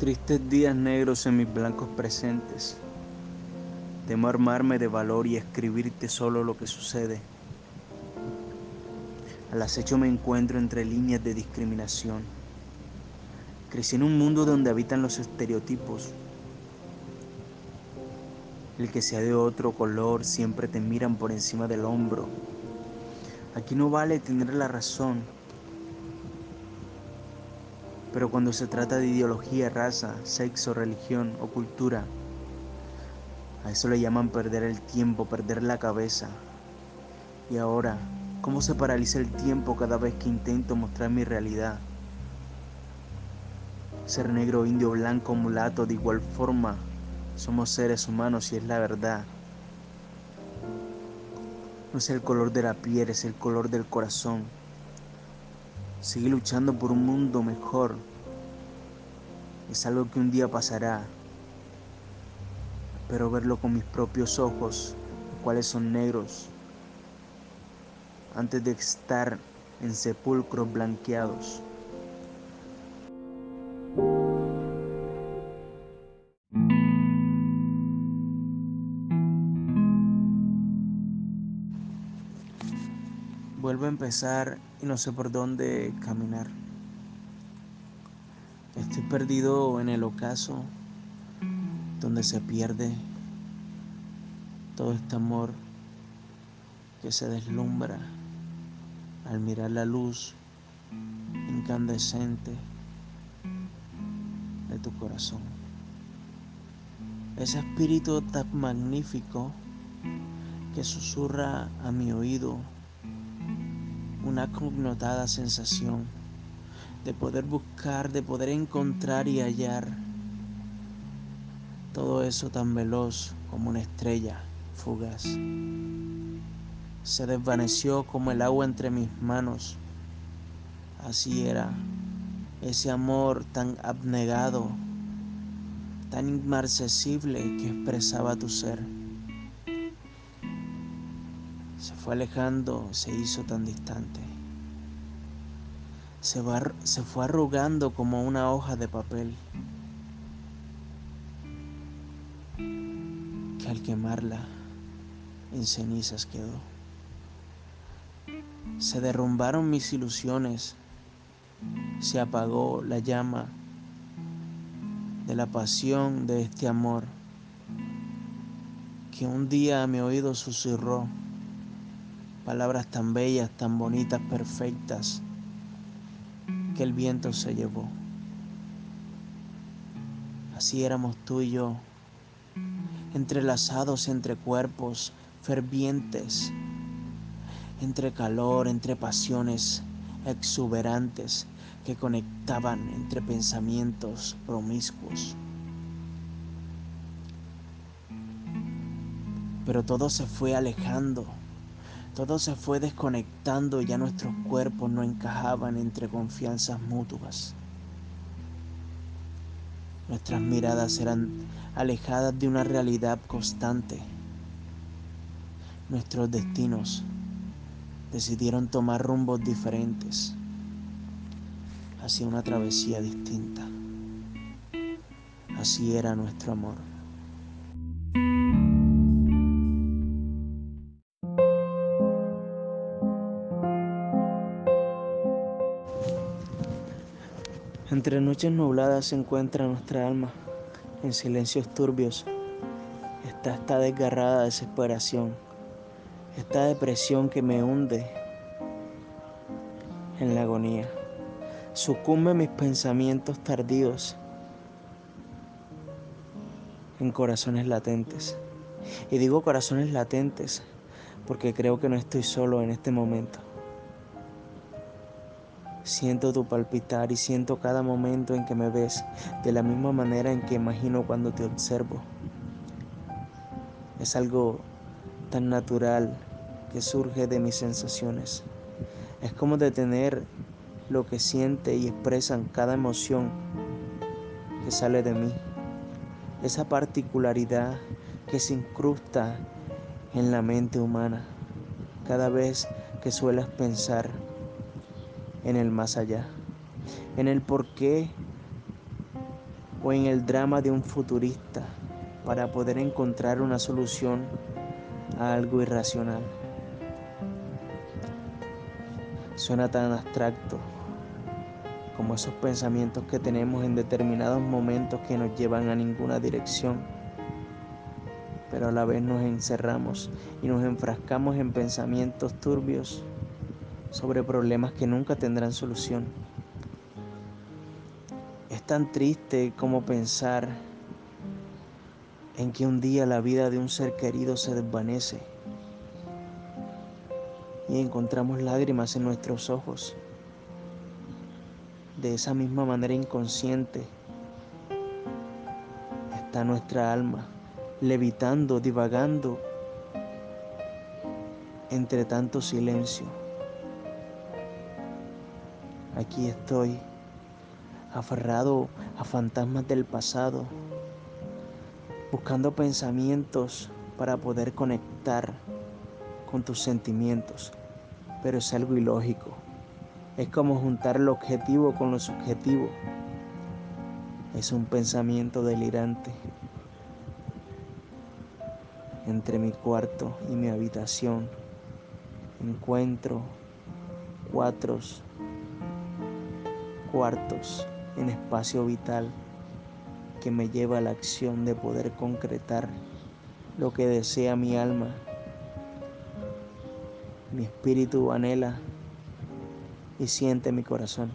Tristes días negros en mis blancos presentes. Temo armarme de valor y escribirte solo lo que sucede. Al acecho me encuentro entre líneas de discriminación. Crecí en un mundo donde habitan los estereotipos. El que sea de otro color siempre te miran por encima del hombro. Aquí no vale tener la razón pero cuando se trata de ideología, raza, sexo, religión o cultura, a eso le llaman perder el tiempo, perder la cabeza. Y ahora, ¿cómo se paraliza el tiempo cada vez que intento mostrar mi realidad? Ser negro, indio, blanco, mulato, de igual forma, somos seres humanos y es la verdad. No es el color de la piel, es el color del corazón. Sigue luchando por un mundo mejor. Es algo que un día pasará. Espero verlo con mis propios ojos, los cuales son negros, antes de estar en sepulcros blanqueados. Vuelvo a empezar y no sé por dónde caminar. Estoy perdido en el ocaso donde se pierde todo este amor que se deslumbra al mirar la luz incandescente de tu corazón. Ese espíritu tan magnífico que susurra a mi oído una connotada sensación de poder buscar, de poder encontrar y hallar todo eso tan veloz como una estrella fugaz. Se desvaneció como el agua entre mis manos. Así era ese amor tan abnegado, tan inmarcesible que expresaba tu ser. Se fue alejando, se hizo tan distante. Se, fue arrugando como una hoja de papel que al quemarla en cenizas quedó. Se derrumbaron mis ilusiones, se apagó la llama de la pasión de este amor que un día a mi oído susurró palabras tan bellas, tan bonitas, perfectas, que el viento se llevó. Así éramos tú y yo, entrelazados entre cuerpos fervientes, entre calor, entre pasiones exuberantes que conectaban entre pensamientos promiscuos. Pero todo se fue alejando todo se fue desconectando y ya nuestros cuerpos no encajaban entre confianzas mutuas. Nuestras miradas eran alejadas de una realidad constante. Nuestros destinos decidieron tomar rumbos diferentes hacia una travesía distinta. Así era nuestro amor. Entre noches nubladas se encuentra nuestra alma, en silencios turbios. Está esta desgarrada desesperación, esta depresión que me hunde en la agonía. Sucumbe mis pensamientos tardíos en corazones latentes. Y digo corazones latentes porque creo que no estoy solo en este momento. Siento tu palpitar y siento cada momento en que me ves de la misma manera en que imagino cuando te observo. Es algo tan natural que surge de mis sensaciones. Es como detener lo que siente y expresan cada emoción que sale de mí. Esa particularidad que se incrusta en la mente humana cada vez que sueles pensar en el más allá, en el por qué o en el drama de un futurista para poder encontrar una solución a algo irracional. Suena tan abstracto como esos pensamientos que tenemos en determinados momentos que nos llevan a ninguna dirección, pero a la vez nos encerramos y nos enfrascamos en pensamientos turbios sobre problemas que nunca tendrán solución. Es tan triste como pensar en que un día la vida de un ser querido se desvanece y encontramos lágrimas en nuestros ojos. De esa misma manera inconsciente está nuestra alma, levitando, divagando entre tanto silencio. Aquí estoy, aferrado a fantasmas del pasado, buscando pensamientos para poder conectar con tus sentimientos, pero es algo ilógico. Es como juntar el objetivo con lo subjetivo. Es un pensamiento delirante. Entre mi cuarto y mi habitación encuentro cuatro cuartos en espacio vital que me lleva a la acción de poder concretar lo que desea mi alma. Mi espíritu anhela y siente mi corazón.